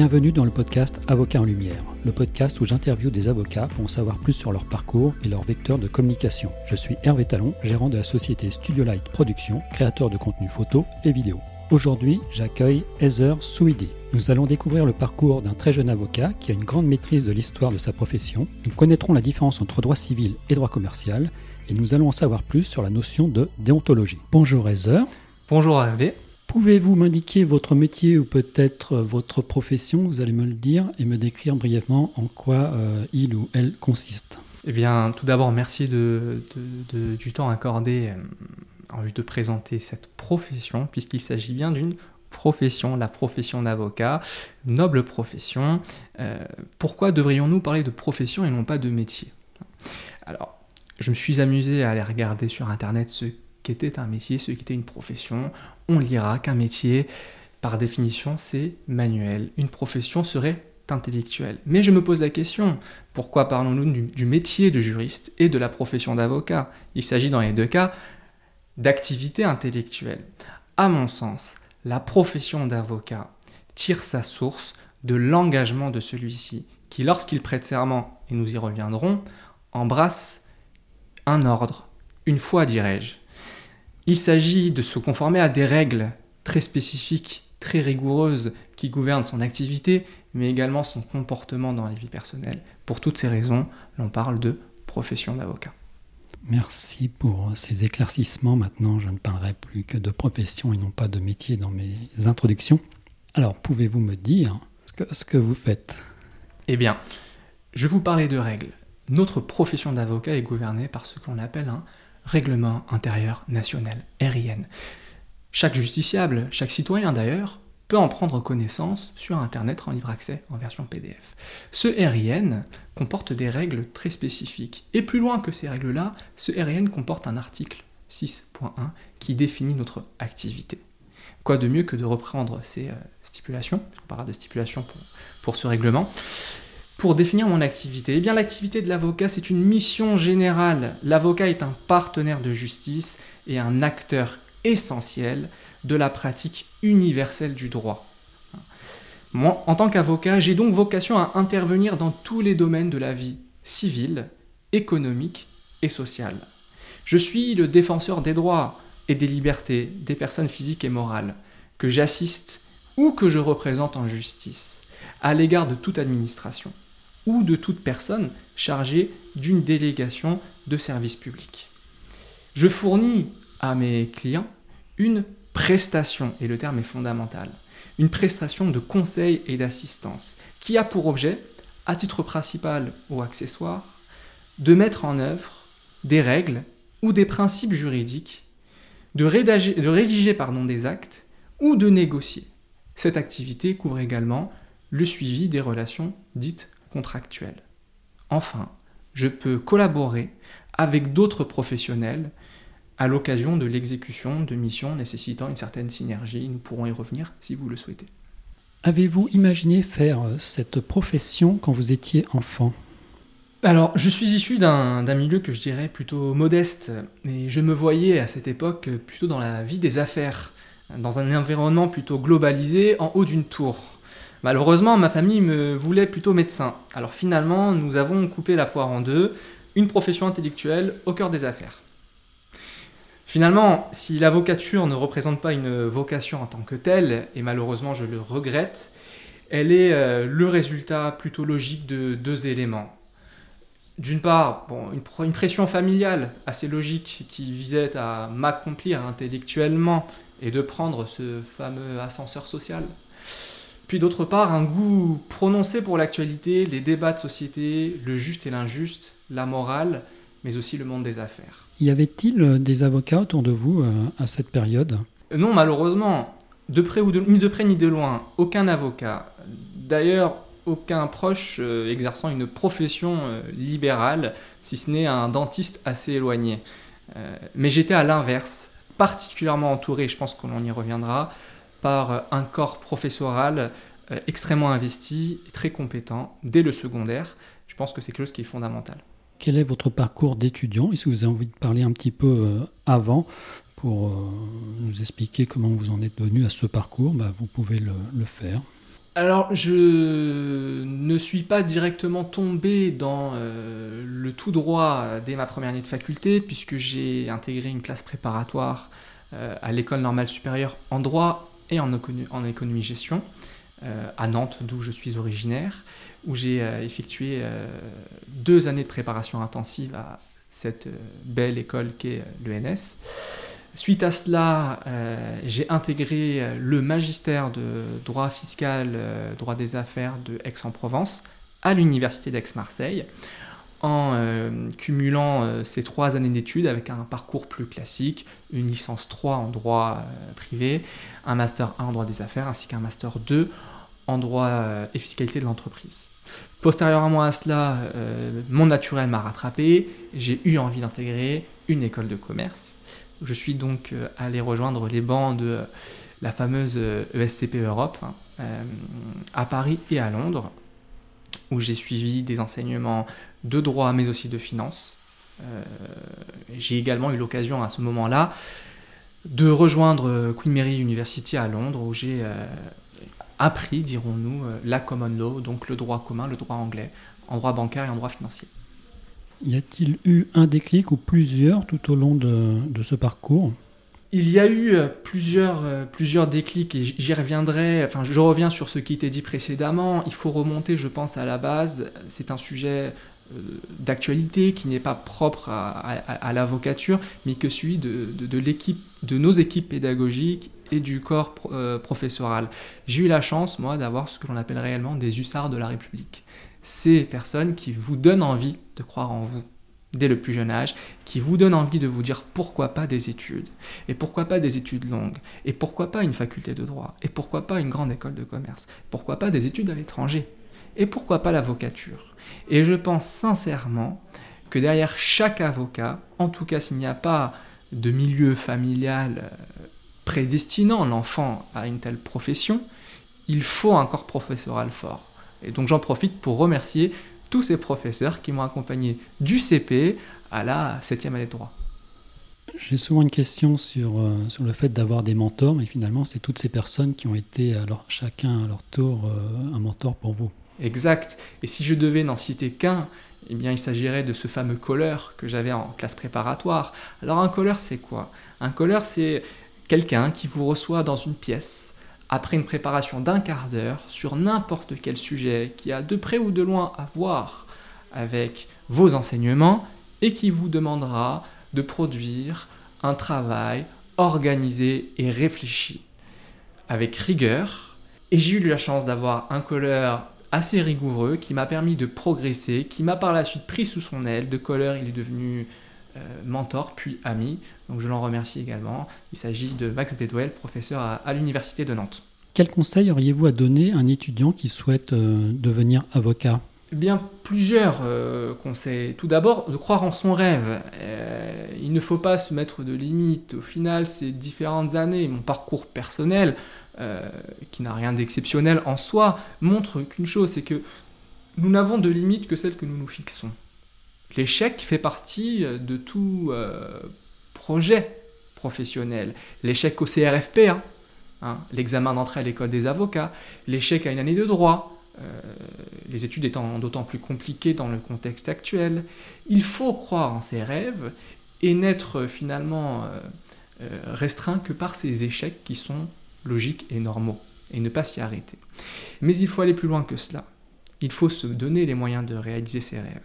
Bienvenue dans le podcast Avocat en Lumière, le podcast où j'interviewe des avocats pour en savoir plus sur leur parcours et leur vecteur de communication. Je suis Hervé Talon, gérant de la société Studio Light Production, créateur de contenu photo et vidéo. Aujourd'hui, j'accueille Heather Souidi. Nous allons découvrir le parcours d'un très jeune avocat qui a une grande maîtrise de l'histoire de sa profession. Nous connaîtrons la différence entre droit civil et droit commercial et nous allons en savoir plus sur la notion de déontologie. Bonjour Heather. Bonjour Hervé. Pouvez-vous m'indiquer votre métier ou peut-être votre profession, vous allez me le dire, et me décrire brièvement en quoi euh, il ou elle consiste? Eh bien, tout d'abord, merci du temps accordé euh, en vue de présenter cette profession, puisqu'il s'agit bien d'une profession, la profession d'avocat, noble profession. Euh, pourquoi devrions-nous parler de profession et non pas de métier? Alors, je me suis amusé à aller regarder sur Internet ce qu'était un métier, ce qu'était une profession. On lira qu'un métier, par définition, c'est manuel. Une profession serait intellectuelle. Mais je me pose la question, pourquoi parlons-nous du, métier de juriste et de la profession d'avocat? Il s'agit dans les deux cas d'activité intellectuelle. À mon sens, la profession d'avocat tire sa source de l'engagement de celui-ci, qui lorsqu'il prête serment, et nous y reviendrons, embrasse un ordre, une foi dirais-je. Il s'agit de se conformer à des règles très spécifiques, très rigoureuses, qui gouvernent son activité, mais également son comportement dans la vie personnelle. Pour toutes ces raisons, l'on parle de profession d'avocat. Merci pour ces éclaircissements. Maintenant, je ne parlerai plus que de profession et non pas de métier dans mes introductions. Alors, pouvez-vous me dire ce que, ce que vous faites? Eh bien, je vais vous parler de règles. Notre profession d'avocat est gouvernée par ce qu'on appelle un règlement intérieur national, RIN. Chaque justiciable, chaque citoyen d'ailleurs, peut en prendre connaissance sur Internet en libre accès en version PDF. Ce RIN comporte des règles très spécifiques. Et plus loin que ces règles-là, ce RIN comporte un article 6.1 qui définit notre activité. Quoi de mieux que de reprendre ces euh, stipulations, on parlera de stipulations pour ce règlement, pour définir mon activité Eh bien, l'activité de l'avocat, c'est une mission générale. L'avocat est un partenaire de justice et un acteur essentiel de la pratique universelle du droit. Moi, en tant qu'avocat, j'ai donc vocation à intervenir dans tous les domaines de la vie civile, économique et sociale. Je suis le défenseur des droits et des libertés des personnes physiques et morales que j'assiste ou que je représente en justice à l'égard de toute administration ou de toute personne chargée d'une délégation de service public. Je fournis à mes clients une prestation, et le terme est fondamental, une prestation de conseil et d'assistance qui a pour objet, à titre principal ou accessoire, de mettre en œuvre des règles ou des principes juridiques, de rédiger, de rédiger pardon, des actes ou de négocier. Cette activité couvre également le suivi des relations dites contractuelles. Enfin, je peux collaborer avec d'autres professionnels à l'occasion de l'exécution de missions nécessitant une certaine synergie. Nous pourrons y revenir si vous le souhaitez. Avez-vous imaginé faire euh, cette profession quand vous étiez enfant? Alors, je suis issu d'un milieu que je dirais plutôt modeste, et je me voyais à cette époque plutôt dans la vie des affaires, dans un environnement plutôt globalisé, en haut d'une tour. Malheureusement, ma famille me voulait plutôt médecin. Alors finalement, nous avons coupé la poire en deux, une profession intellectuelle au cœur des affaires. Finalement, si l'avocature ne représente pas une vocation en tant que telle, et malheureusement je le regrette, elle est euh, le résultat plutôt logique de deux éléments. D'une part, une, pression familiale assez logique qui visait à m'accomplir intellectuellement et de prendre ce fameux ascenseur social. Puis d'autre part, un goût prononcé pour l'actualité, les débats de société, le juste et l'injuste, la morale, mais aussi le monde des affaires. Y avait-il euh, des avocats autour de vous euh, à cette période? Non, malheureusement, de près ou de, ni de près ni de loin, aucun avocat. D'ailleurs, aucun proche euh, exerçant une profession libérale, si ce n'est un dentiste assez éloigné. mais j'étais à l'inverse, particulièrement entouré, je pense qu'on y reviendra, par un corps professoral extrêmement investi et très compétent dès le secondaire. Je pense que c'est quelque chose qui est fondamental quel est votre parcours d'étudiant? Est-ce que vous avez envie de parler un petit peu euh, avant pour euh, nous expliquer comment vous en êtes venu à ce parcours? Bah, Vous pouvez le, faire. alors, je ne suis pas directement tombé dans euh, le tout droit dès ma première année de faculté, puisque j'ai intégré une classe préparatoire euh, à l'école normale supérieure en droit et en, économie-gestion, euh, à Nantes, d'où je suis originaire, où j'ai effectué deux années de préparation intensive à cette belle école qu'est l'ENS. Suite à cela, euh, j'ai intégré euh, le magistère de droit fiscal, euh, droit des affaires de Aix-en-Provence à l'université d'Aix-Marseille en cumulant ces trois années d'études avec un parcours plus classique, une licence 3 en droit privé, un master 1 en droit des affaires ainsi qu'un master 2 en droit et fiscalité de l'entreprise. Postérieurement à cela, mon naturel m'a rattrapé, j'ai eu envie d'intégrer une école de commerce je suis donc euh, allé rejoindre les bancs de euh, la fameuse ESCP euh, e Europe hein, à Paris et à Londres, où j'ai suivi des enseignements de droit mais aussi de finance. j'ai également eu l'occasion à ce moment-là de rejoindre Queen Mary University à Londres, où j'ai appris, dirons-nous, la common law, donc le droit commun, le droit anglais, en droit bancaire et en droit financier. Y a-t-il eu un déclic ou plusieurs tout au long de, ce parcours? Il y a eu euh, plusieurs, euh, plusieurs déclics et j'y reviendrai, enfin je reviens sur ce qui était dit précédemment, il faut remonter je pense à la base, c'est un sujet euh, d'actualité qui n'est pas propre à, l'avocature mais que de, de, l'équipe, de nos équipes pédagogiques et du corps professoral. J'ai eu la chance moi d'avoir ce que l'on appelle réellement des hussards de la République. Ces personnes qui vous donnent envie de croire en vous dès le plus jeune âge, qui vous donnent envie de vous dire pourquoi pas des études, et pourquoi pas des études longues, et pourquoi pas une faculté de droit, et pourquoi pas une grande école de commerce, pourquoi pas des études à l'étranger, et pourquoi pas l'avocature. Et je pense sincèrement que derrière chaque avocat, en tout cas s'il n'y a pas de milieu familial euh, prédestinant l'enfant à une telle profession, il faut un corps professoral fort. Et donc j'en profite pour remercier tous ces professeurs qui m'ont accompagné du CP à la 7e année de droit. J'ai souvent une question sur, euh, sur le fait d'avoir des mentors, mais finalement, c'est toutes ces personnes qui ont été, alors, chacun à leur tour, euh, un mentor pour vous. Exact. Et si je devais n'en citer qu'un, eh bien, il s'agirait de ce fameux colleur que j'avais en classe préparatoire. Alors, un colleur, c'est quoi? Un colleur, c'est quelqu'un qui vous reçoit dans une pièce après une préparation d'un quart d'heure sur n'importe quel sujet qui a de près ou de loin à voir avec vos enseignements et qui vous demandera de produire un travail organisé et réfléchi avec rigueur. Et j'ai eu la chance d'avoir un colleur assez rigoureux qui m'a permis de progresser, qui m'a par la suite pris sous son aile. De colleur, il est devenu mentor puis ami. Donc je l'en remercie également. Il s'agit de Max Bedwell, professeur à, l'Université de Nantes. Quel conseil auriez-vous à donner à un étudiant qui souhaite euh, devenir avocat? Eh bien, plusieurs euh, conseils. Tout d'abord, de croire en son rêve. il ne faut pas se mettre de limites. Au final, ces différentes années, mon parcours personnel, qui n'a rien d'exceptionnel en soi, montre qu'une chose, c'est que nous n'avons de limites que celles que nous nous fixons. L'échec fait partie euh, de tout euh, projet professionnel. L'échec au CRFP, hein, hein, l'examen d'entrée à l'école des avocats, l'échec à une année de droit, euh, les études étant d'autant plus compliquées dans le contexte actuel. Il faut croire en ses rêves et n'être finalement restreint que par ces échecs qui sont logiques et normaux, et ne pas s'y arrêter. Mais il faut aller plus loin que cela. Il faut se donner les moyens de réaliser ses rêves.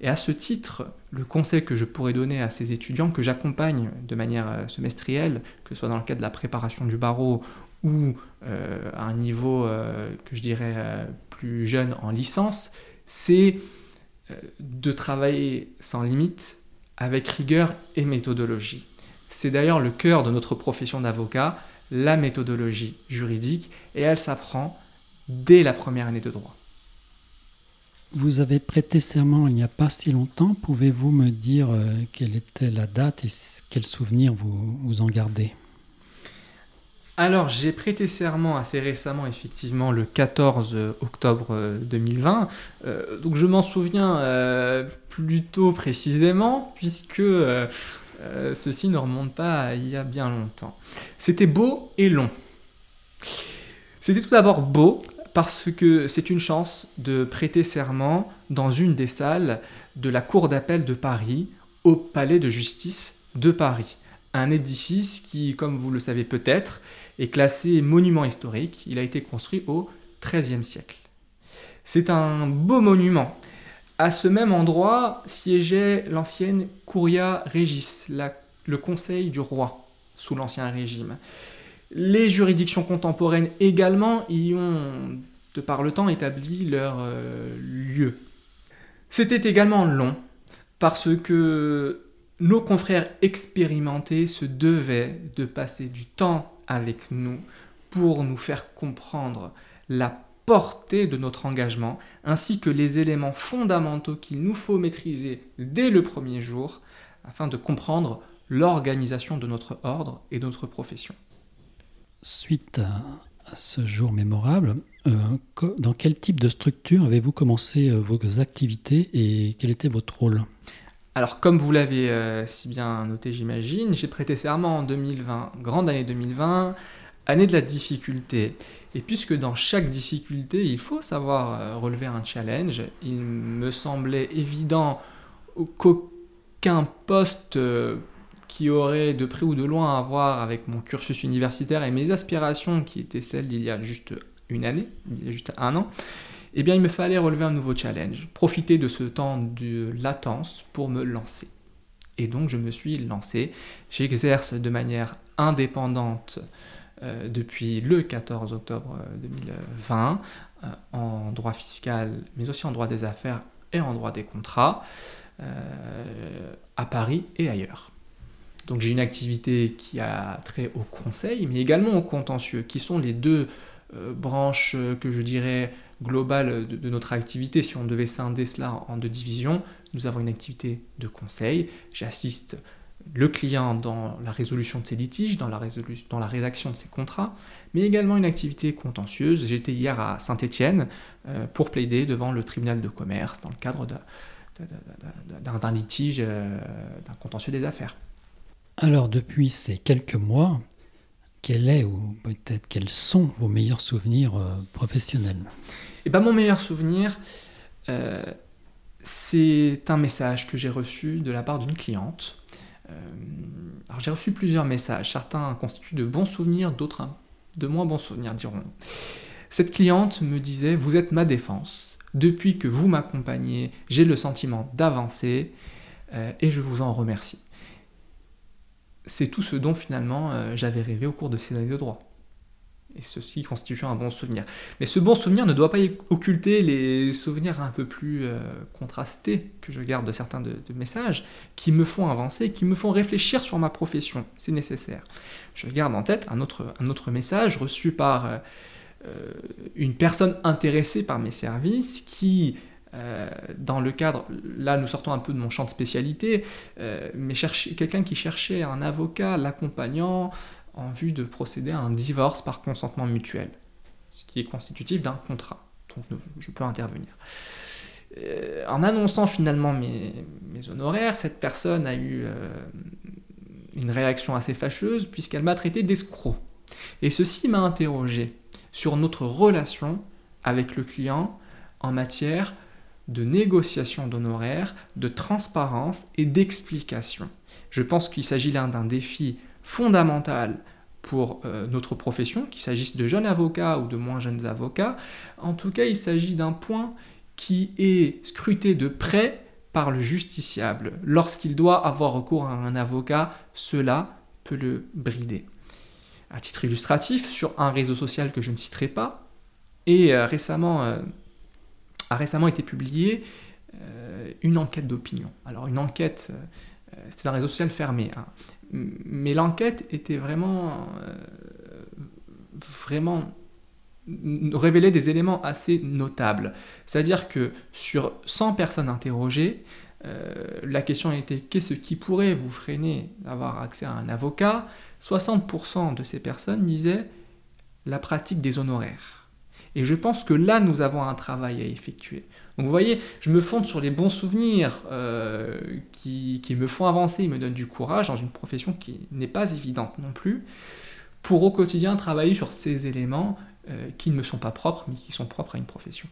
Et à ce titre, le conseil que je pourrais donner à ces étudiants que j'accompagne de manière euh, semestrielle, que ce soit dans le cadre de la préparation du barreau ou euh, à un niveau euh, que je dirais plus jeune en licence, c'est de travailler sans limite avec rigueur et méthodologie. C'est d'ailleurs le cœur de notre profession d'avocat, la méthodologie juridique, et elle s'apprend dès la première année de droit. Vous avez prêté serment il n'y a pas si longtemps. Pouvez-vous me dire euh, quelle était la date et quels souvenirs vous, vous en gardez? Alors, j'ai prêté serment assez récemment, effectivement, le 14 octobre 2020. Euh, donc, je m'en souviens euh, plutôt précisément, puisque ceci ne remonte pas à il y a bien longtemps. C'était beau et long. C'était tout d'abord beau parce que c'est une chance de prêter serment dans une des salles de la Cour d'appel de Paris au Palais de justice de Paris. Un édifice qui, comme vous le savez peut-être, est classé monument historique. Il a été construit au XIIIe siècle. C'est un beau monument. À ce même endroit siégeait l'ancienne Curia Regis, le conseil du roi sous l'Ancien Régime. Les juridictions contemporaines également y ont, de par le temps, établi leur euh, lieu. C'était également long, parce que nos confrères expérimentés se devaient de passer du temps avec nous pour nous faire comprendre la portée de notre engagement, ainsi que les éléments fondamentaux qu'il nous faut maîtriser dès le premier jour, afin de comprendre l'organisation de notre ordre et de notre profession. Suite à, ce jour mémorable, euh, dans quel type de structure avez-vous commencé euh, vos activités et quel était votre rôle? Alors, comme vous l'avez euh, si bien noté, j'imagine, j'ai prêté serment en 2020, grande année 2020, année de la difficulté. Et puisque dans chaque difficulté, il faut savoir relever un challenge, il me semblait évident qu'aucun poste qui aurait de près ou de loin à voir avec mon cursus universitaire et mes aspirations qui étaient celles d'il y a juste une année, il y a juste un an, eh bien il me fallait relever un nouveau challenge, profiter de ce temps de latence pour me lancer. Et donc je me suis lancé, j'exerce de manière indépendante euh, depuis le 14 octobre 2020 euh, euh, en droit fiscal, mais aussi en droit des affaires et en droit des contrats, à Paris et ailleurs. Donc j'ai une activité qui a trait au conseil, mais également au contentieux, qui sont les deux euh, branches euh, que je dirais globales de, notre activité. Si on devait scinder cela en deux divisions, nous avons une activité de conseil. J'assiste le client dans la résolution de ses litiges, dans la, dans la rédaction de ses contrats, mais également une activité contentieuse. J'étais hier à Saint-Étienne euh, pour plaider devant le tribunal de commerce dans le cadre d'un litige, d'un contentieux des affaires. Alors depuis ces quelques mois, quel est ou peut-être quels sont vos meilleurs souvenirs euh, professionnels? Eh ben mon meilleur souvenir, euh, c'est un message que j'ai reçu de la part d'une cliente. Euh, j'ai reçu plusieurs messages, certains constituent de bons souvenirs, d'autres de moins bons souvenirs, diront. Cette cliente me disait Vous êtes ma défense. Depuis que vous m'accompagnez, j'ai le sentiment d'avancer et je vous en remercie c'est tout ce dont finalement euh, j'avais rêvé au cours de ces années de droit. Et ceci constitue un bon souvenir. Mais ce bon souvenir ne doit pas occulter les souvenirs un peu plus euh, contrastés que je garde de certains de, messages, qui me font avancer, qui me font réfléchir sur ma profession. C'est nécessaire. Je garde en tête un autre, message reçu par euh, une personne intéressée par mes services qui euh, dans le cadre, là nous sortons un peu de mon champ de spécialité, euh, mais quelqu'un qui cherchait un avocat l'accompagnant en vue de procéder à un divorce par consentement mutuel, ce qui est constitutif d'un contrat. Donc je peux intervenir. Euh, en annonçant finalement mes, mes, honoraires, cette personne a eu une réaction assez fâcheuse puisqu'elle m'a traité d'escroc. Et ceci m'a interrogé sur notre relation avec le client en matière de négociation d'honoraires, de transparence et d'explication. Je pense qu'il s'agit là d'un défi fondamental pour euh, notre profession, qu'il s'agisse de jeunes avocats ou de moins jeunes avocats. En tout cas, il s'agit d'un point qui est scruté de près par le justiciable. Lorsqu'il doit avoir recours à un avocat, cela peut le brider. À titre illustratif, sur un réseau social que je ne citerai pas, et euh, récemment, euh, a récemment été publiée euh, une enquête d'opinion. Alors une enquête, euh, c'était un réseau social fermé, hein. mais l'enquête était vraiment, euh, vraiment révélait des éléments assez notables. C'est-à-dire que sur 100 personnes interrogées, la question était qu'est-ce qui pourrait vous freiner d'avoir accès à un avocat? 60% de ces personnes disaient la pratique des honoraires. Et je pense que là, nous avons un travail à effectuer. Donc vous voyez, je me fonde sur les bons souvenirs euh, qui, me font avancer, ils me donnent du courage dans une profession qui n'est pas évidente non plus, pour au quotidien travailler sur ces éléments euh, qui ne me sont pas propres, mais qui sont propres à une profession.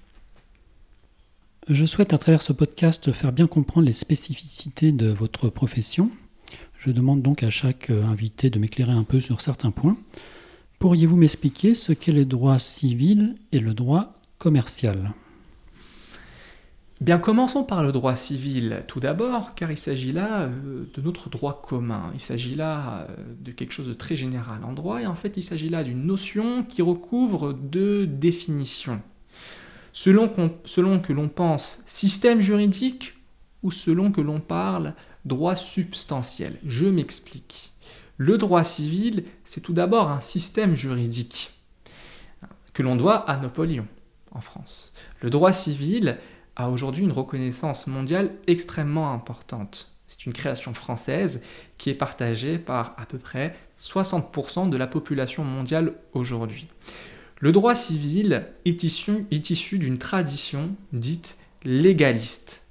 Je souhaite à travers ce podcast faire bien comprendre les spécificités de votre profession. Je demande donc à chaque euh, invité de m'éclairer un peu sur certains points. Pourriez-vous m'expliquer ce qu'est le droit civil et le droit commercial? Bien, commençons par le droit civil tout d'abord, car il s'agit là euh, de notre droit commun. Il s'agit là euh, de quelque chose de très général en droit, et en fait, il s'agit là d'une notion qui recouvre deux définitions. Selon, selon que l'on pense système juridique ou selon que l'on parle droit substantiel. Je m'explique. Le droit civil, c'est tout d'abord un système juridique que l'on doit à Napoléon en France. Le droit civil, a aujourd'hui une reconnaissance mondiale extrêmement importante. C'est une création française qui est partagée par à peu près 60% de la population mondiale aujourd'hui. Le droit civil est issu, d'une tradition dite légaliste,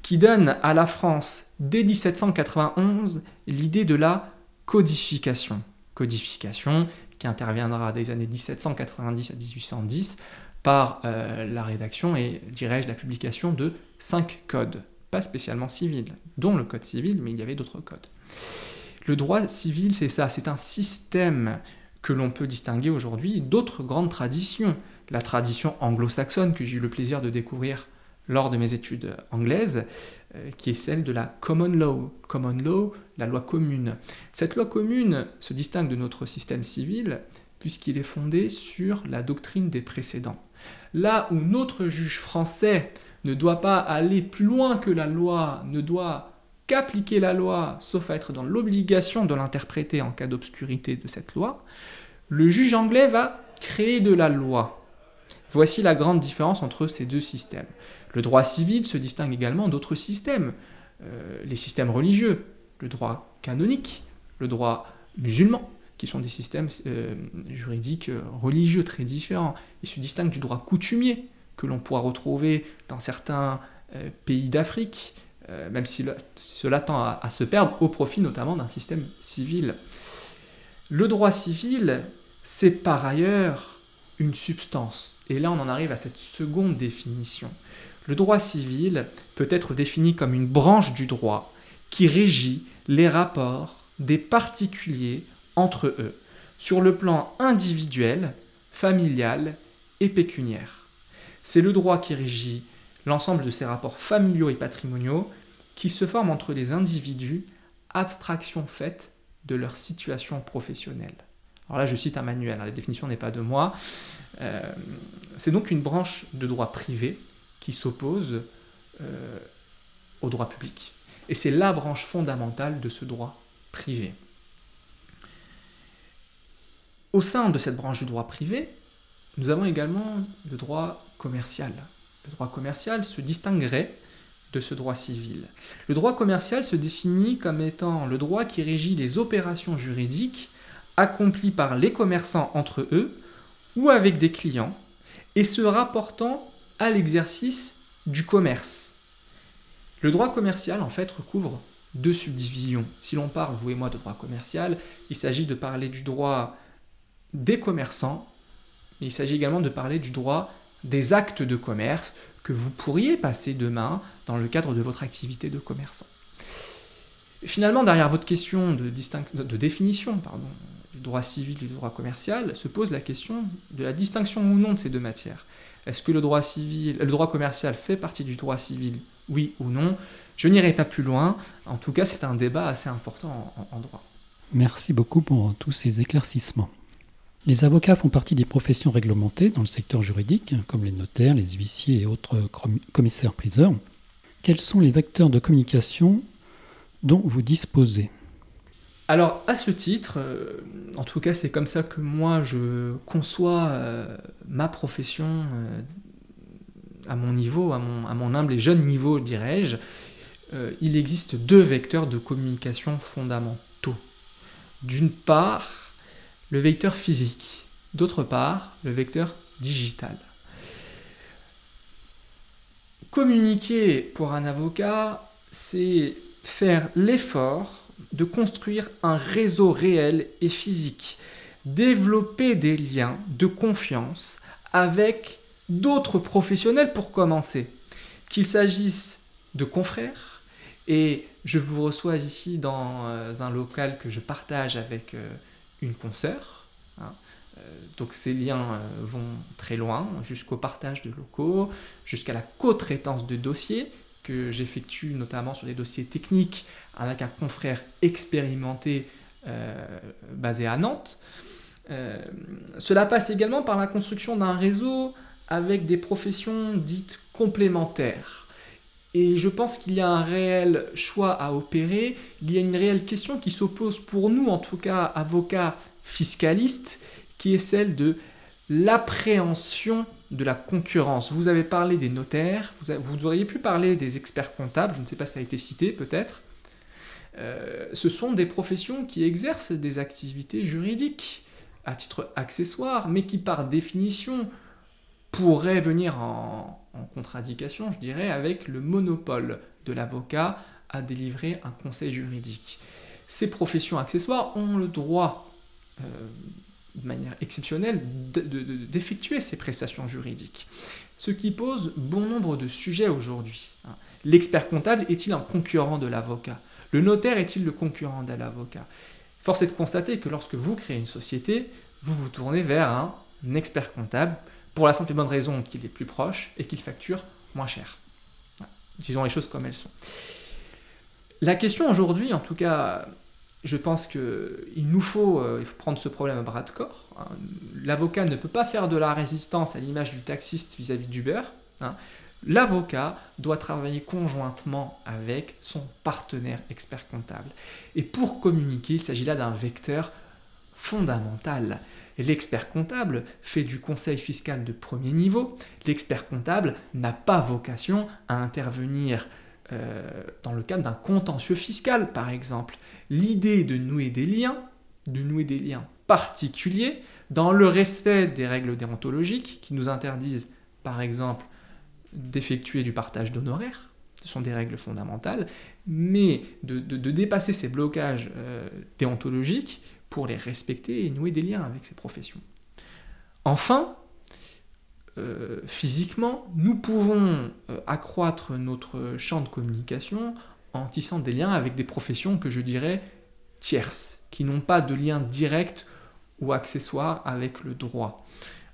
qui donne à la France, dès 1791, l'idée de la codification. Codification qui interviendra des années 1790 à 1810 par euh, la rédaction et, dirais-je, la publication de cinq codes, pas spécialement civils, dont le code civil, mais il y avait d'autres codes. Le droit civil, c'est ça, c'est un système que l'on peut distinguer aujourd'hui d'autres grandes traditions. La tradition anglo-saxonne que j'ai eu le plaisir de découvrir lors de mes études anglaises, qui est celle de la common law. Law, la loi commune. Cette loi commune se distingue de notre système civil puisqu'il est fondé sur la doctrine des précédents. Là où notre juge français ne doit pas aller plus loin que la loi, ne doit qu'appliquer la loi, sauf à être dans l'obligation de l'interpréter en cas d'obscurité de cette loi, le juge anglais va créer de la loi. Voici la grande différence entre ces deux systèmes. Le droit civil se distingue également d'autres systèmes, euh, les systèmes religieux, le droit canonique, le droit musulman, qui sont des systèmes euh, juridiques euh, religieux très différents. Ils se distinguent du droit coutumier que l'on pourra retrouver dans certains pays d'Afrique, même si cela tend à, se perdre au profit notamment d'un système civil. Le droit civil, c'est par ailleurs une substance. Et là, on en arrive à cette seconde définition. Le droit civil peut être défini comme une branche du droit qui régit les rapports des particuliers entre eux, sur le plan individuel, familial et pécuniaire. C'est le droit qui régit l'ensemble de ces rapports familiaux et patrimoniaux qui se forment entre les individus, abstraction faite de leur situation professionnelle. Alors là, je cite un manuel, hein, la définition n'est pas de moi. Euh, c'est donc une branche de droit privé qui s'oppose euh, au droit public. Et c'est la branche fondamentale de ce droit privé. Au sein de cette branche du droit privé, nous avons également le droit commercial. Le droit commercial se distinguerait de ce droit civil. Le droit commercial se définit comme étant le droit qui régit les opérations juridiques accomplies par les commerçants entre eux ou avec des clients et se rapportant à l'exercice du commerce. Le droit commercial, en fait, recouvre deux subdivisions. Si l'on parle, vous et moi, de droit commercial, il s'agit de parler du droit des commerçants. Il s'agit également de parler du droit des actes de commerce que vous pourriez passer demain dans le cadre de votre activité de commerçant. Finalement, derrière votre question de, définition du droit civil et du droit commercial, se pose la question de la distinction ou non de ces deux matières. Est-ce que le droit, civil, le droit commercial fait partie du droit civil Oui ou non? Je n'irai pas plus loin. En tout cas, c'est un débat assez important en droit. Merci beaucoup pour tous ces éclaircissements. Les avocats font partie des professions réglementées dans le secteur juridique, comme les notaires, les huissiers et autres commissaires-priseurs. Quels sont les vecteurs de communication dont vous disposez? Alors à ce titre, euh, en tout cas c'est comme ça que moi je conçois euh, ma profession euh, à mon niveau, à mon, à mon, humble et jeune niveau dirais-je, il existe deux vecteurs de communication fondamentaux. D'une part, le vecteur physique, d'autre part le vecteur digital. Communiquer pour un avocat, c'est faire l'effort de construire un réseau réel et physique développer des liens de confiance avec d'autres professionnels pour commencer. Qu'il s'agisse de confrères, et je vous reçois ici dans euh, un local que je partage avec euh, une consoeur. Hein. Euh, donc ces liens vont très loin, jusqu'au partage de locaux, jusqu'à la co-traitance de dossiers que j'effectue notamment sur des dossiers techniques avec un confrère expérimenté basé à Nantes. cela passe également par la construction d'un réseau avec des professions dites complémentaires. Et je pense qu'il y a un réel choix à opérer, il y a une réelle question qui s'oppose pour nous, en tout cas avocats fiscalistes, qui est celle de l'appréhension de la concurrence. Vous avez parlé des notaires, vous, auriez pu parler des experts comptables, je ne sais pas si ça a été cité peut-être. Euh, ce sont des professions qui exercent des activités juridiques à titre accessoire, mais qui par définition pourrait venir en, contradiction, je dirais, avec le monopole de l'avocat à délivrer un conseil juridique. Ces professions accessoires ont le droit, euh, de manière exceptionnelle, d'effectuer ces prestations juridiques. Ce qui pose bon nombre de sujets aujourd'hui. Hein. L'expert comptable est-il un concurrent de l'avocat? Le notaire est-il le concurrent de l'avocat? Force est de constater que lorsque vous créez une société, vous vous tournez vers un expert comptable pour la simple et bonne raison qu'il est plus proche et qu'il facture moins cher. Disons les choses comme elles sont. La question aujourd'hui, en tout cas, je pense qu'il nous faut, euh, faut prendre ce problème à bras de corps. Hein. L'avocat ne peut pas faire de la résistance à l'image du taxiste vis-à-vis d'Uber. Hein. L'avocat doit travailler conjointement avec son partenaire expert comptable. Et pour communiquer, il s'agit là d'un vecteur fondamental. L'expert comptable fait du conseil fiscal de premier niveau. L'expert comptable n'a pas vocation à intervenir euh, dans le cadre d'un contentieux fiscal, par exemple. L'idée de nouer des liens, de nouer des liens particuliers, dans le respect des règles déontologiques qui nous interdisent, par exemple, d'effectuer du partage d'honoraires, ce sont des règles fondamentales, mais de, dépasser ces blocages euh, déontologiques pour les respecter et nouer des liens avec ces professions. Enfin, euh, physiquement, nous pouvons euh, accroître notre champ de communication en tissant des liens avec des professions que je dirais tierces, qui n'ont pas de lien direct ou accessoire avec le droit.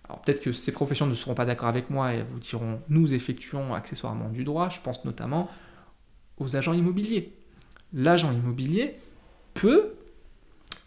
Alors peut-être que ces professions ne seront pas d'accord avec moi et vous diront nous effectuons accessoirement du droit, je pense notamment aux agents immobiliers. L'agent immobilier peut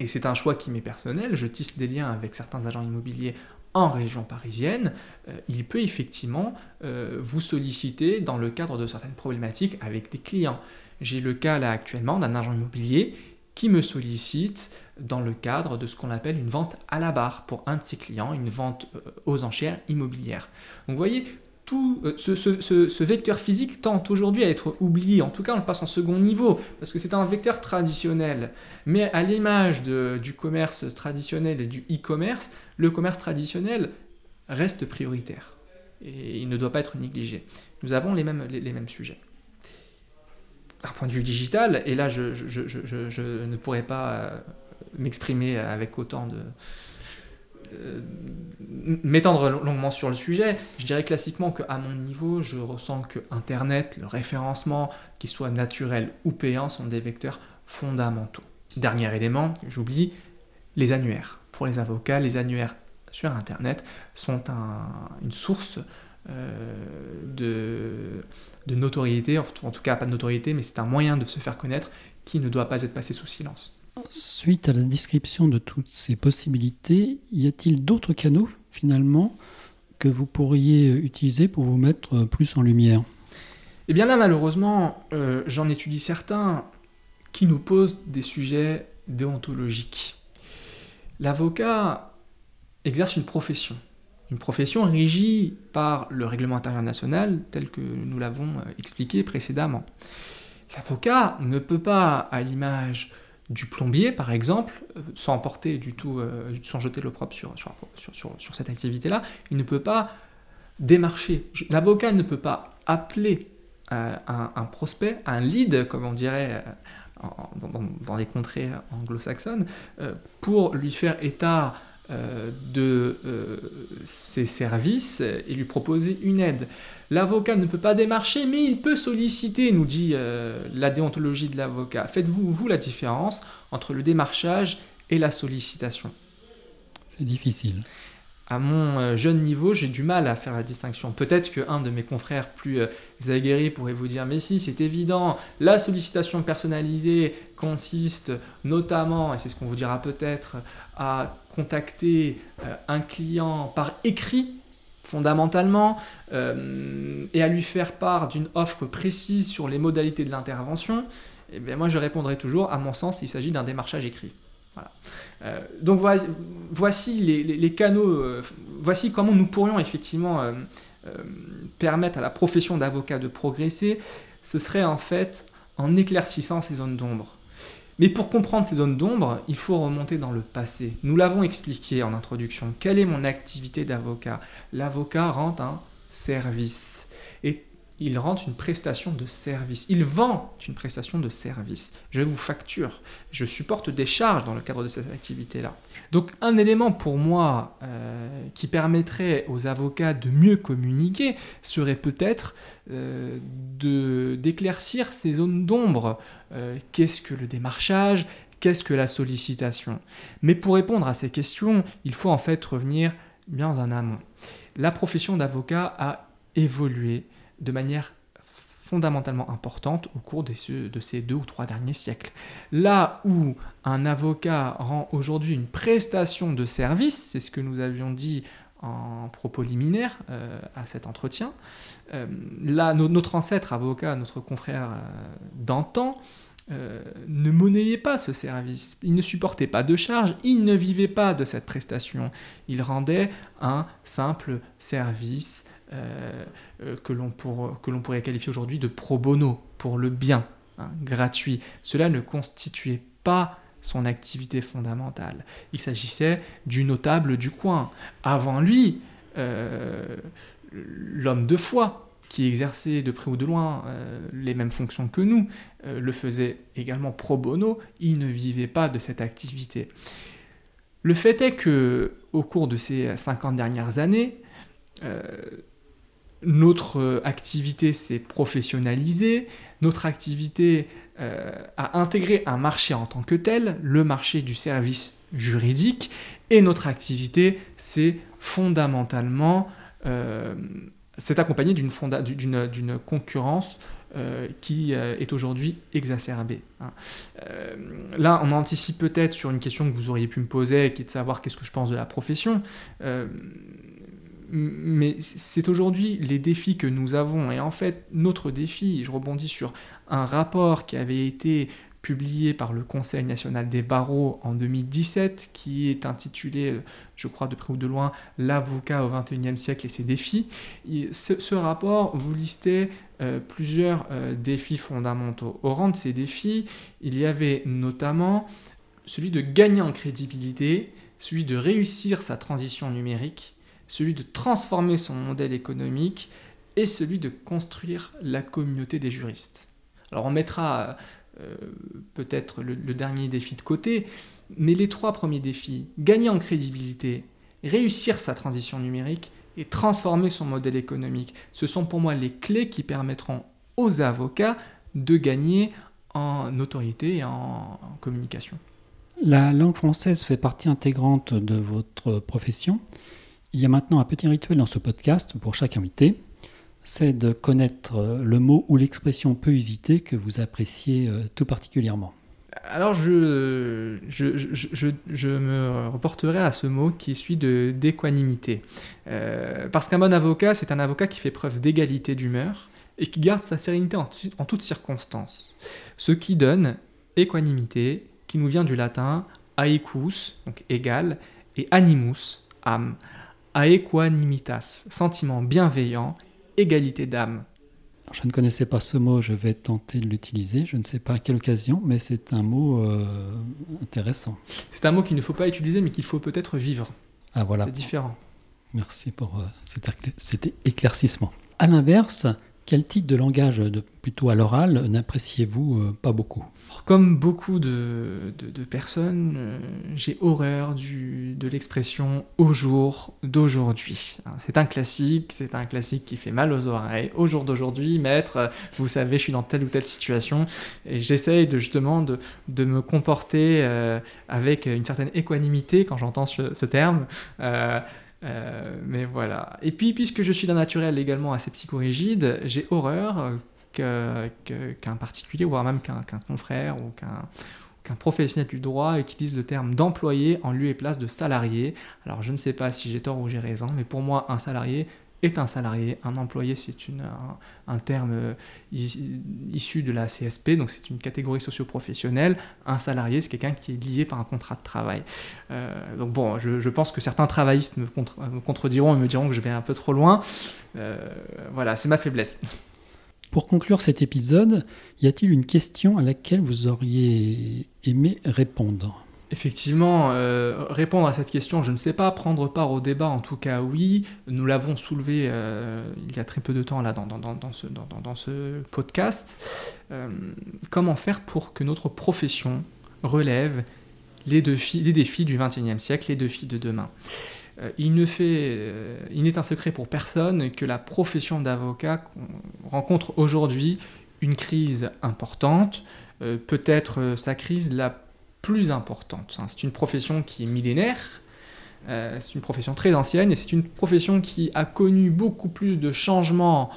et c'est un choix qui m'est personnel, je tisse des liens avec certains agents immobiliers en région parisienne, euh, il peut effectivement euh, vous solliciter dans le cadre de certaines problématiques avec des clients. J'ai le cas là actuellement d'un agent immobilier qui me sollicite dans le cadre de ce qu'on appelle une vente à la barre pour un de ses clients, une vente euh, aux enchères immobilières. Donc vous voyez, tout euh, ce, vecteur physique tente aujourd'hui à être oublié. En tout cas, on le passe en second niveau, parce que c'est un vecteur traditionnel. Mais à l'image du commerce traditionnel et du e-commerce, le commerce traditionnel reste prioritaire. Et il ne doit pas être négligé. Nous avons les mêmes, les, mêmes sujets. D'un point de vue digital, et là je, je ne pourrais pas euh, m'exprimer avec autant de, m'étendre longuement sur le sujet, je dirais classiquement qu'à mon niveau, je ressens que Internet, le référencement, qu'il soit naturel ou payant, sont des vecteurs fondamentaux. Dernier élément, j'oublie, les annuaires. Pour les avocats, les annuaires sur Internet sont une source euh, de, notoriété, en tout cas pas de notoriété, mais c'est un moyen de se faire connaître qui ne doit pas être passé sous silence. Suite à la description de toutes ces possibilités, y a-t-il d'autres canaux finalement que vous pourriez utiliser pour vous mettre plus en lumière? Eh bien là malheureusement, euh, j'en étudie certains qui nous posent des sujets déontologiques. L'avocat exerce une profession, une profession régie par le règlement intérieur national tel que nous l'avons euh, expliqué précédemment. L'avocat ne peut pas, à l'image du plombier, par exemple, euh, sans porter du tout, euh, sans jeter l'opprobre sur, sur, cette activité-là, il ne peut pas démarcher. L'avocat ne peut pas appeler euh, un, prospect, un lead, comme on dirait dans, dans, les contrées anglo-saxonnes, pour lui faire état de ses services et lui proposer une aide. L'avocat ne peut pas démarcher, mais il peut solliciter, nous dit la déontologie de l'avocat. Faites-vous, vous, la différence entre le démarchage et la sollicitation C'est difficile à mon euh, jeune niveau, j'ai du mal à faire la distinction. Peut-être qu'un de mes confrères plus euh, aguerris pourrait vous dire Mais si, c'est évident, la sollicitation personnalisée consiste notamment, et c'est ce qu'on vous dira peut-être, à contacter euh, un client par écrit fondamentalement, et à lui faire part d'une offre précise sur les modalités de l'intervention, eh moi je répondrai toujours, à mon sens, il s'agit d'un démarchage écrit. Euh, donc voici les, canaux, euh, voici comment nous pourrions effectivement euh, permettre à la profession d'avocat de progresser. Ce serait en fait en éclaircissant ces zones d'ombre. Mais pour comprendre ces zones d'ombre, il faut remonter dans le passé. Nous l'avons expliqué en introduction. Quelle est mon activité d'avocat? L'avocat rend un service. Il rend une prestation de service. Il vend une prestation de service. Je vous facture. Je supporte des charges dans le cadre de cette activité-là. Donc un élément pour moi euh, qui permettrait aux avocats de mieux communiquer serait peut-être euh, d'éclaircir ces zones d'ombre. Euh, qu'est-ce que le démarchage? Qu'est-ce que la sollicitation? Mais pour répondre à ces questions, il faut en fait revenir bien en amont. La profession d'avocat a évolué de manière fondamentalement importante au cours de ces deux ou trois derniers siècles. Là où un avocat rend aujourd'hui une prestation de service, c'est ce que nous avions dit en propos liminaire euh, à cet entretien, euh, là notre ancêtre avocat, notre confrère euh, d'antan, ne monnayait pas ce service, il ne supportait pas de charges, il ne vivait pas de cette prestation, il rendait un simple service que l'on pourrait qualifier aujourd'hui de pro bono, pour le bien, hein, gratuit. Cela ne constituait pas son activité fondamentale. Il s'agissait du notable du coin. Avant lui, euh, l'homme de foi, qui exerçait de près ou de loin les mêmes fonctions que nous, le faisait également pro bono, il ne vivait pas de cette activité. Le fait est que, au cours de ces 50 dernières années, notre euh, activité s'est professionnalisée, notre activité euh, a intégré un marché en tant que tel, le marché du service juridique, et notre activité s'est fondamentalement euh, s'est accompagnée d'une concurrence qui est aujourd'hui exacerbée. Hein. là, on anticipe peut-être sur une question que vous auriez pu me poser, qui est de savoir qu'est-ce que je pense de la profession mais c'est aujourd'hui les défis que nous avons. Et en fait, notre défi, je rebondis sur un rapport qui avait été publié par le Conseil national des barreaux en 2017, qui est intitulé, je crois de près ou de loin, L'avocat au XXIe siècle et ses défis. ce, rapport vous listait euh, plusieurs euh, défis fondamentaux. Au rang de ces défis, il y avait notamment celui de gagner en crédibilité, celui de réussir sa transition numérique, celui de transformer son modèle économique et celui de construire la communauté des juristes. Alors on mettra euh, peut-être le, dernier défi de côté, mais les trois premiers défis, gagner en crédibilité, réussir sa transition numérique et transformer son modèle économique, ce sont pour moi les clés qui permettront aux avocats de gagner en notoriété et en communication. La langue française fait partie intégrante de votre profession. Il y a maintenant un petit rituel dans ce podcast pour chaque invité, c'est de connaître euh, le mot ou l'expression peu usité que vous appréciez euh, tout particulièrement. Alors je, je, je, je, me reporterai à ce mot qui est celui d'équanimité. Euh, parce qu'un bon avocat, c'est un avocat qui fait preuve d'égalité d'humeur et qui garde sa sérénité en, toutes circonstances. Ce qui donne équanimité, qui nous vient du latin aecus, donc égal, et animus, âme aequanimitas, sentiment bienveillant, égalité d'âme. Je ne connaissais pas ce mot, je vais tenter de l'utiliser. Je ne sais pas à quelle occasion, mais c'est un mot euh, intéressant. C'est un mot qu'il ne faut pas utiliser, mais qu'il faut peut-être vivre. Ah voilà. C'est différent. Merci pour euh, cet, éclaircissement. À l'inverse, Quel type de langage, de, plutôt à l'oral, n'appréciez-vous euh, pas beaucoup? Comme beaucoup de, personnes, euh, j'ai horreur de l'expression au jour d'aujourd'hui. Hein, c'est un classique, c'est un classique qui fait mal aux oreilles. Au jour d'aujourd'hui, maître, vous savez, je suis dans telle ou telle situation et j'essaye de, justement de, de me comporter euh, avec une certaine équanimité quand j'entends ce, terme. Euh, mais voilà. Et puis, puisque je suis d'un naturel également assez psychorigide, j'ai horreur qu'un particulier, voire même qu'un confrère ou qu'un professionnel du droit utilise le terme d'employé en lieu et place de salarié. Alors je ne sais pas si j'ai tort ou j'ai raison, mais pour moi, un salarié, est un salarié. Un employé, c'est un, terme euh, issu de la CSP, donc c'est une catégorie socio-professionnelle. Un salarié, c'est quelqu'un qui est lié par un contrat de travail. Euh, donc bon, je, pense que certains travaillistes me, contrediront et me diront que je vais un peu trop loin. Euh, voilà, c'est ma faiblesse. Pour conclure cet épisode, y a-t-il une question à laquelle vous auriez aimé répondre? Effectivement, euh, répondre à cette question, je ne sais pas. Prendre part au débat, en tout cas, oui. Nous l'avons soulevé euh, il y a très peu de temps là dans, ce, dans ce, podcast. Euh, comment faire pour que notre profession relève les défis, défis du XXIe siècle, les défis de demain? Il ne fait, il n'est un secret pour personne que la profession d'avocat rencontre aujourd'hui une crise importante, peut-être sa crise la plus importante. Hein. C'est une profession qui est millénaire, euh, c'est une profession très ancienne et c'est une profession qui a connu beaucoup plus de changements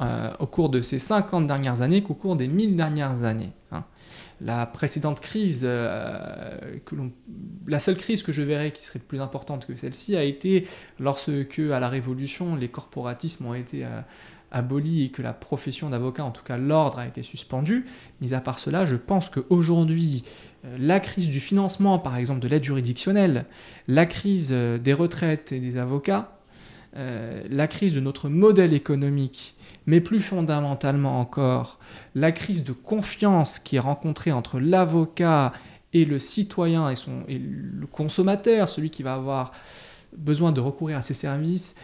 euh, au cours de ces 50 dernières années qu'au cours des 1000 dernières années. Hein. La précédente crise, euh, la seule crise que je verrais qui serait plus importante que celle-ci a été lorsque, à la Révolution, les corporatismes ont été aboli et que la profession d'avocat, en tout cas l'ordre, a été suspendu. Mis à part cela, je pense qu'aujourd'hui, la crise du financement, par exemple, de l'aide juridictionnelle, la crise euh, des retraites et des avocats, euh, la crise de notre modèle économique, mais plus fondamentalement encore, la crise de confiance qui est rencontrée entre l'avocat et le citoyen et, et le consommateur, celui qui va avoir besoin de recourir à ses services,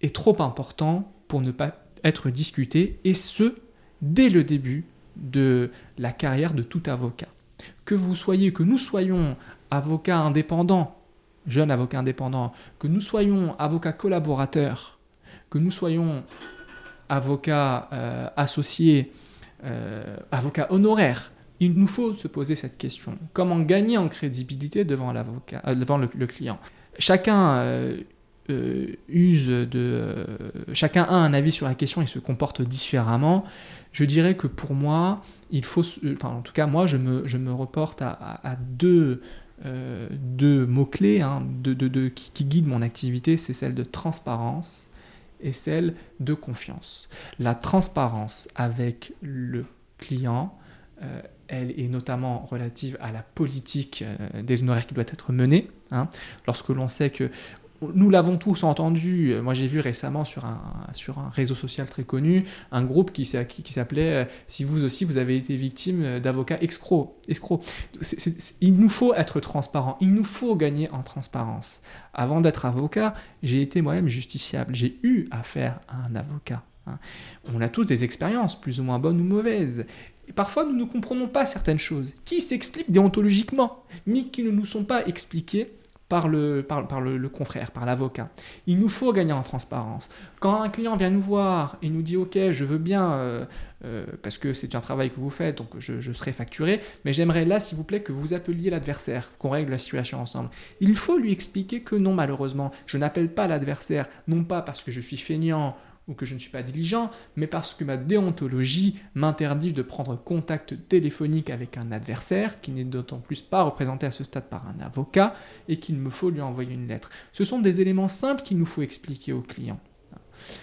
est trop important pour ne pas être discuté, et ce, dès le début de la carrière de tout avocat. Que vous soyez, que nous soyons avocats indépendants, jeunes avocats indépendants, que nous soyons avocats collaborateurs, que nous soyons avocats euh, associés, euh, avocats honoraires, il nous faut se poser cette question. Comment gagner en crédibilité devant, euh, devant le, client? Chacun euh, use de. Euh, chacun a un avis sur la question et se comporte différemment. Je dirais que pour moi, il faut. Enfin, en tout cas, moi, je me, je me reporte à, deux, euh, deux mots-clés hein, de, de, qui, qui, guident mon activité c'est celle de transparence et celle de confiance. La transparence avec le client. elle est notamment relative à la politique des honoraires qui doit être menée. Hein. Lorsque l'on sait que nous l'avons tous entendu. Moi, j'ai vu récemment sur un, sur un réseau social très connu un groupe qui, s'appelait euh, Si vous aussi vous avez été victime d'avocats escrocs. Escrocs. il nous faut être transparent. Il nous faut gagner en transparence. Avant d'être avocat, j'ai été moi-même justiciable. J'ai eu affaire à un avocat. Hein. On a tous des expériences, plus ou moins bonnes ou mauvaises. Et parfois, nous ne comprenons pas certaines choses qui s'expliquent déontologiquement, mais qui ne nous sont pas expliquées par le, par, le, confrère, par l'avocat. Il nous faut gagner en transparence. Quand un client vient nous voir et nous dit Ok, je veux bien, euh, euh, parce que c'est un travail que vous faites, donc je, serai facturé, mais j'aimerais là, s'il vous plaît, que vous appeliez l'adversaire, qu'on règle la situation ensemble. Il faut lui expliquer que non, malheureusement, je n'appelle pas l'adversaire, non pas parce que je suis feignant ou que je ne suis pas diligent, mais parce que ma déontologie m'interdit de prendre contact téléphonique avec un adversaire qui n'est d'autant plus pas représenté à ce stade par un avocat et qu'il me faut lui envoyer une lettre. Ce sont des éléments simples qu'il nous faut expliquer au client.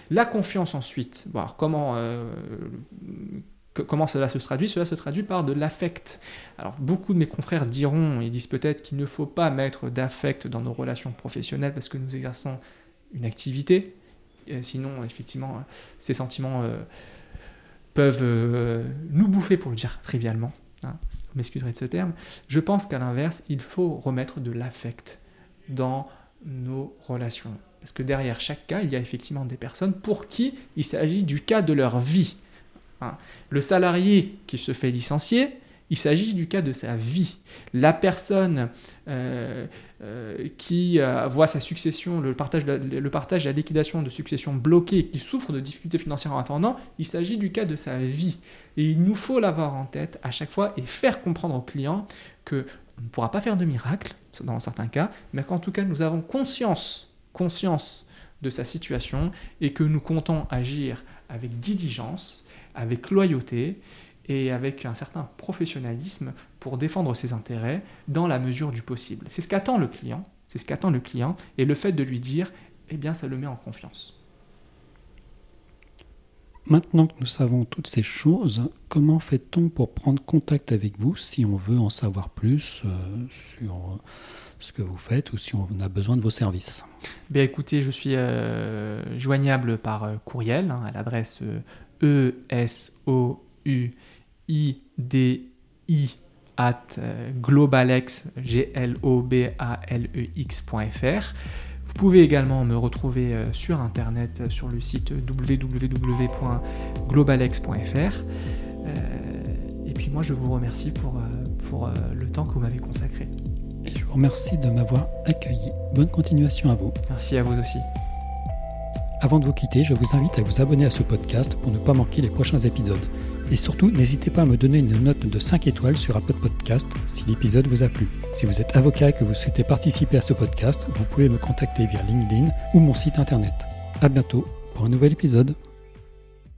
La confiance ensuite, comment, euh, comment cela se traduit? Cela se traduit par de l'affect. Alors beaucoup de mes confrères diront et disent peut-être qu'il ne faut pas mettre d'affect dans nos relations professionnelles parce que nous exerçons une activité, sinon, effectivement, ces sentiments euh, peuvent euh, nous bouffer, pour le dire trivialement. Hein. Vous m'excuserez de ce terme. Je pense qu'à l'inverse, il faut remettre de l'affect dans nos relations. Parce que derrière chaque cas, il y a effectivement des personnes pour qui il s'agit du cas de leur vie. Hein. Le salarié qui se fait licencier, il s'agit du cas de sa vie. La personne euh, euh, qui voit sa succession, le partage, le partage la liquidation de succession bloquée, qui souffre de difficultés financières en attendant, il s'agit du cas de sa vie. Et il nous faut l'avoir en tête à chaque fois et faire comprendre au client que on ne pourra pas faire de miracle dans certains cas, mais qu'en tout cas nous avons conscience, conscience de sa situation et que nous comptons agir avec diligence, avec loyauté et avec un certain professionnalisme pour défendre ses intérêts dans la mesure du possible. C'est ce qu'attend le client, c'est ce qu'attend le client, et le fait de lui dire, eh bien, ça le met en confiance. Maintenant que nous savons toutes ces choses, comment fait-on pour prendre contact avec vous si on veut en savoir plus euh, sur euh, ce que vous faites ou si on a besoin de vos services? Bien écoutez, je suis euh, joignable par courriel hein, à l'adresse ESOU IDI at euh, globalex, g l o b a l e x.fr. Vous pouvez également me retrouver euh, sur internet euh, sur le site www.globalex.fr. Et puis moi je vous remercie pour, pour le temps que vous m'avez consacré. Et je vous remercie de m'avoir accueilli. Bonne continuation à vous. Merci à vous aussi. Avant de vous quitter, je vous invite à vous abonner à ce podcast pour ne pas manquer les prochains épisodes. Et surtout, n'hésitez pas à me donner une note de 5 étoiles sur Apple Podcast si l'épisode vous a plu. Si vous êtes avocat et que vous souhaitez participer à ce podcast, vous pouvez me contacter via LinkedIn ou mon site internet. A bientôt pour un nouvel épisode.